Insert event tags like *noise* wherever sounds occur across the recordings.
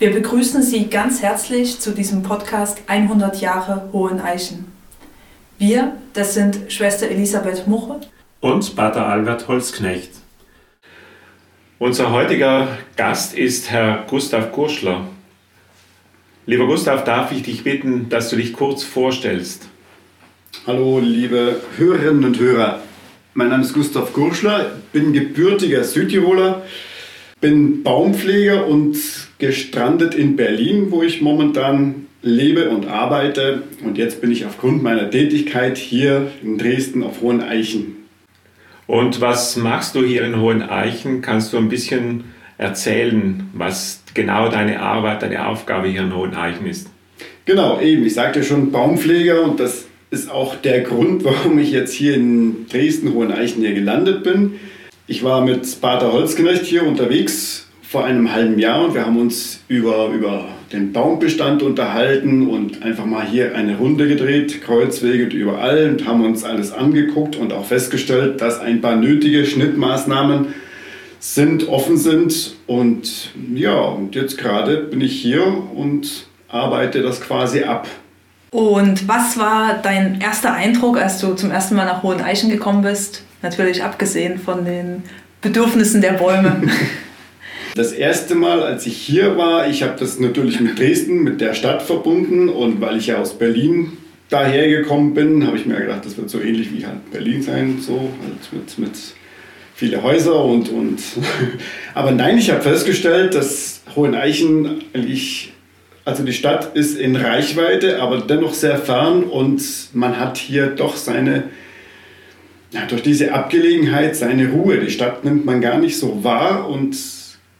Wir begrüßen Sie ganz herzlich zu diesem Podcast 100 Jahre Hohen Eichen. Wir, das sind Schwester Elisabeth Muche und Pater Albert Holzknecht. Unser heutiger Gast ist Herr Gustav Kurschler. Lieber Gustav, darf ich dich bitten, dass du dich kurz vorstellst? Hallo, liebe Hörerinnen und Hörer. Mein Name ist Gustav Kurschler, bin gebürtiger Südtiroler, bin Baumpfleger und gestrandet in Berlin, wo ich momentan lebe und arbeite. Und jetzt bin ich aufgrund meiner Tätigkeit hier in Dresden auf Hohen Eichen. Und was machst du hier in Hohen Eichen? Kannst du ein bisschen erzählen, was genau deine Arbeit, deine Aufgabe hier in Hohen Eichen ist? Genau, eben. Ich sagte schon Baumpfleger und das ist auch der Grund, *laughs* warum ich jetzt hier in Dresden, Hohen Eichen hier gelandet bin. Ich war mit Pater Holzknecht hier unterwegs vor einem halben Jahr und wir haben uns über, über den Baumbestand unterhalten und einfach mal hier eine Runde gedreht, Kreuzwege und überall und haben uns alles angeguckt und auch festgestellt, dass ein paar nötige Schnittmaßnahmen sind, offen sind. Und ja, und jetzt gerade bin ich hier und arbeite das quasi ab. Und was war dein erster Eindruck, als du zum ersten Mal nach Hohen Eichen gekommen bist? Natürlich abgesehen von den Bedürfnissen der Bäume. *laughs* Das erste Mal, als ich hier war, ich habe das natürlich mit Dresden, mit der Stadt verbunden und weil ich ja aus Berlin dahergekommen bin, habe ich mir gedacht, das wird so ähnlich wie halt Berlin sein, so halt mit, mit viele Häuser und, und *laughs* aber nein, ich habe festgestellt, dass Hoheneichen eigentlich, also die Stadt ist in Reichweite, aber dennoch sehr fern und man hat hier doch seine ja, durch diese Abgelegenheit seine Ruhe. Die Stadt nimmt man gar nicht so wahr und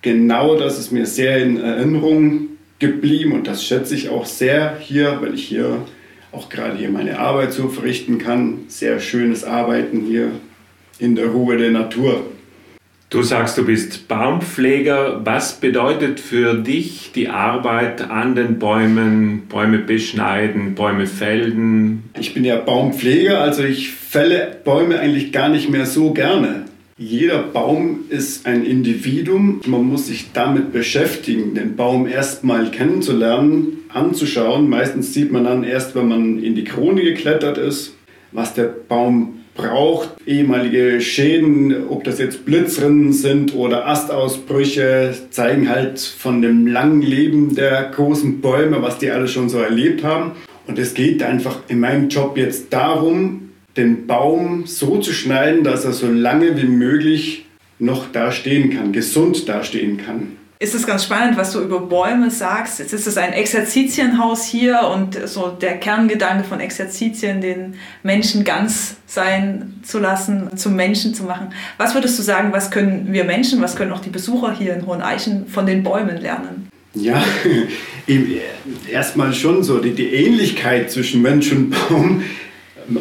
genau das ist mir sehr in Erinnerung geblieben und das schätze ich auch sehr hier, weil ich hier auch gerade hier meine Arbeit so verrichten kann. Sehr schönes Arbeiten hier in der Ruhe der Natur. Du sagst, du bist Baumpfleger. Was bedeutet für dich die Arbeit an den Bäumen, Bäume beschneiden, Bäume fällen? Ich bin ja Baumpfleger, also ich fälle Bäume eigentlich gar nicht mehr so gerne. Jeder Baum ist ein Individuum. Man muss sich damit beschäftigen, den Baum erstmal kennenzulernen, anzuschauen. Meistens sieht man dann erst, wenn man in die Krone geklettert ist, was der Baum braucht. Ehemalige Schäden, ob das jetzt Blitzrinnen sind oder Astausbrüche, zeigen halt von dem langen Leben der großen Bäume, was die alle schon so erlebt haben. Und es geht einfach in meinem Job jetzt darum, den Baum so zu schneiden, dass er so lange wie möglich noch da stehen kann, gesund dastehen kann. Ist es ganz spannend, was du über Bäume sagst. Jetzt ist es ein Exerzitienhaus hier und so der Kerngedanke von Exerzitien, den Menschen ganz sein zu lassen, zum Menschen zu machen. Was würdest du sagen, was können wir Menschen, was können auch die Besucher hier in Hohen Eichen von den Bäumen lernen? Ja, *laughs* erstmal schon so die, die Ähnlichkeit zwischen Mensch und Baum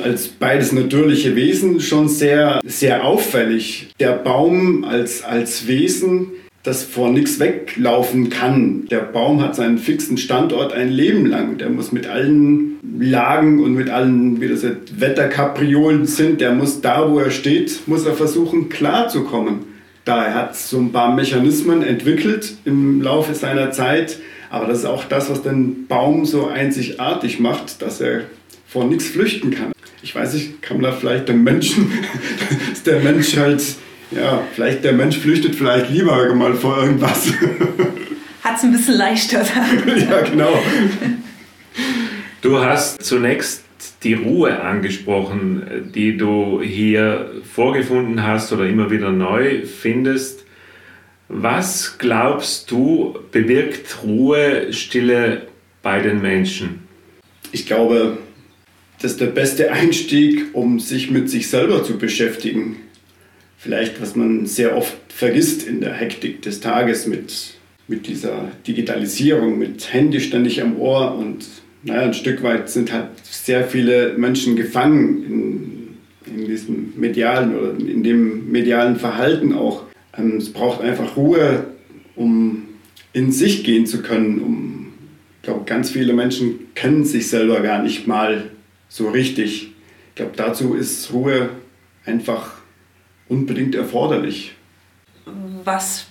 als beides natürliche Wesen schon sehr, sehr auffällig. Der Baum als, als Wesen, das vor nichts weglaufen kann. Der Baum hat seinen fixen Standort ein Leben lang. Der muss mit allen Lagen und mit allen, wie das jetzt, Wetterkapriolen sind, der muss da, wo er steht, muss er versuchen, klarzukommen. Da er hat so ein paar Mechanismen entwickelt im Laufe seiner Zeit, aber das ist auch das, was den Baum so einzigartig macht, dass er vor nichts flüchten kann ich weiß nicht, kann man da vielleicht den Menschen, *laughs* dass der Mensch halt, ja, vielleicht der Mensch flüchtet vielleicht lieber mal vor irgendwas. *laughs* Hat es ein bisschen leichter *laughs* ja, genau. Du hast zunächst die Ruhe angesprochen, die du hier vorgefunden hast oder immer wieder neu findest. Was glaubst du, bewirkt Ruhe, Stille bei den Menschen? Ich glaube, das ist der beste Einstieg, um sich mit sich selber zu beschäftigen. Vielleicht, was man sehr oft vergisst in der Hektik des Tages mit, mit dieser Digitalisierung, mit Handy ständig am Ohr und naja, ein Stück weit sind halt sehr viele Menschen gefangen in, in diesem medialen oder in dem medialen Verhalten auch. Ähm, es braucht einfach Ruhe, um in sich gehen zu können. Um, ich glaube, ganz viele Menschen kennen sich selber gar nicht mal so richtig. Ich glaube, dazu ist Ruhe einfach unbedingt erforderlich. Was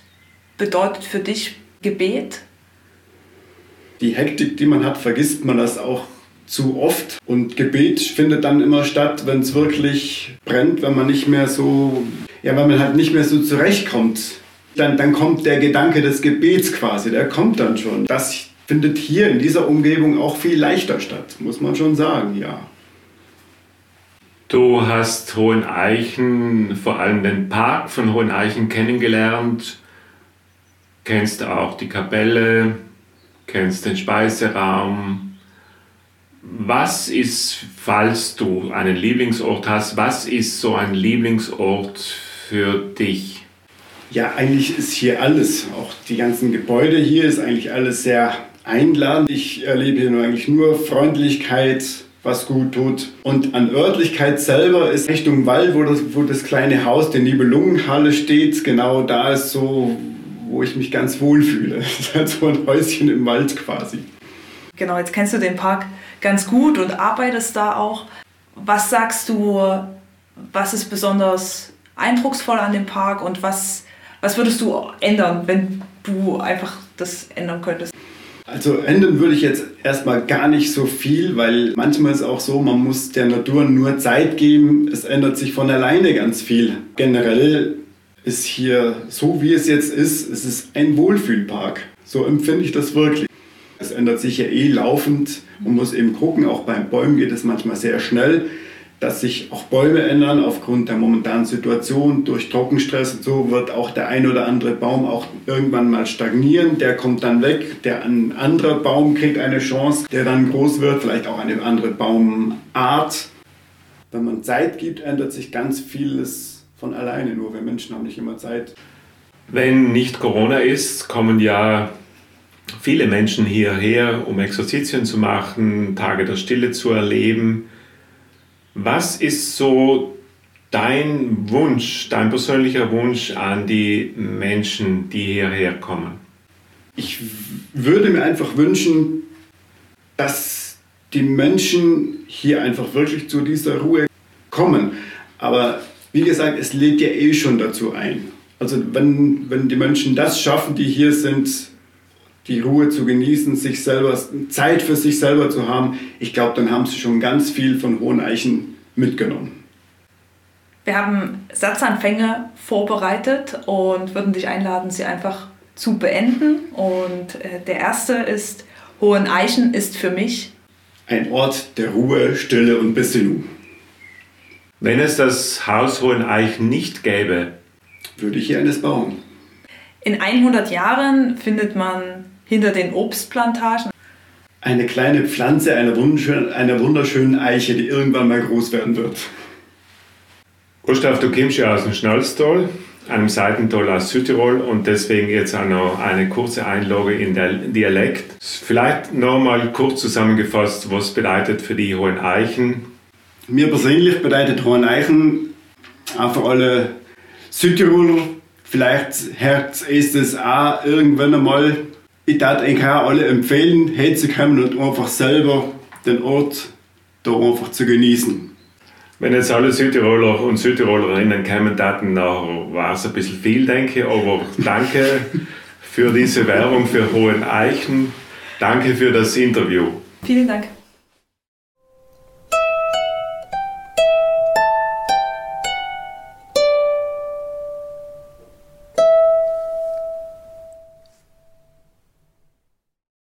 bedeutet für dich Gebet? die Hektik, die man hat, vergisst man das auch zu oft. Und Gebet findet dann immer statt, wenn es wirklich brennt, wenn man nicht mehr so, ja, wenn man halt nicht mehr so zurechtkommt. Dann, dann kommt der Gedanke des Gebets quasi, der kommt dann schon. Das findet hier in dieser Umgebung auch viel leichter statt, muss man schon sagen, ja. Du hast Hoheneichen, vor allem den Park von Hoheneichen kennengelernt, kennst auch die Kapelle, kennst den Speiseraum, was ist, falls du einen Lieblingsort hast, was ist so ein Lieblingsort für dich? Ja, eigentlich ist hier alles, auch die ganzen Gebäude hier ist eigentlich alles sehr einladend. Ich erlebe hier nur eigentlich nur Freundlichkeit, was gut tut. Und an Örtlichkeit selber ist Richtung Wald, wo das, wo das kleine Haus der Nibelungenhalle steht, genau da ist so, wo ich mich ganz wohl fühle. *laughs* Das ist halt so ein Häuschen im Wald quasi. Genau, jetzt kennst du den Park ganz gut und arbeitest da auch. Was sagst du, was ist besonders eindrucksvoll an dem Park und was, was würdest du ändern, wenn du einfach das ändern könntest? Also ändern würde ich jetzt erstmal gar nicht so viel, weil manchmal ist es auch so, man muss der Natur nur Zeit geben. Es ändert sich von alleine ganz viel. Generell ist hier so, wie es jetzt ist, es ist ein Wohlfühlpark. So empfinde ich das wirklich. Es ändert sich ja eh laufend. Man muss eben gucken, auch beim Bäumen geht es manchmal sehr schnell, dass sich auch Bäume ändern aufgrund der momentanen Situation. Durch Trockenstress und so wird auch der ein oder andere Baum auch irgendwann mal stagnieren. Der kommt dann weg. Der ein anderer Baum kriegt eine Chance, der dann groß wird, vielleicht auch eine andere Baumart. Wenn man Zeit gibt, ändert sich ganz vieles von alleine. Nur wir Menschen haben nicht immer Zeit. Wenn nicht Corona ist, kommen ja viele Menschen hierher, um Exerzitien zu machen, Tage der Stille zu erleben. Was ist so dein Wunsch, dein persönlicher Wunsch an die Menschen, die hierher kommen? Ich würde mir einfach wünschen, dass die Menschen hier einfach wirklich zu dieser Ruhe kommen. Aber wie gesagt, es lädt ja eh schon dazu ein. Also wenn, wenn die Menschen das schaffen, die hier sind, die Ruhe zu genießen, sich selber, Zeit für sich selber zu haben, ich glaube, dann haben sie schon ganz viel von Hohen Eichen mitgenommen. Wir haben Satzanfänge vorbereitet und würden dich einladen, sie einfach zu beenden. Und äh, der erste ist, Hohen Eichen ist für mich ein Ort der Ruhe, Stille und Besinnung. Wenn es das Haus Hohen Eichen nicht gäbe, würde ich hier eines bauen. In 100 Jahren findet man hinter den Obstplantagen. Eine kleine Pflanze einer wunderschönen, einer wunderschönen Eiche, die irgendwann mal groß werden wird. Gustav, du kommst ja aus dem Schnalztal, einem Seitental aus Südtirol und deswegen jetzt auch noch eine kurze Einlage in der Dialekt. Vielleicht nochmal kurz zusammengefasst, was bedeutet für die Hohen Eichen? Mir persönlich bedeutet Hohen Eichen auch für alle Südtiroler, vielleicht Herz ist es auch irgendwann einmal ich darf eigentlich auch alle empfehlen, hinzukommen und einfach selber den Ort da einfach zu genießen. Wenn jetzt alle Südtiroler und Südtirolerinnen kommen, dann war es ein bisschen viel, denke ich. Aber danke *laughs* für diese Werbung für Hohen Eichen. Danke für das Interview. Vielen Dank.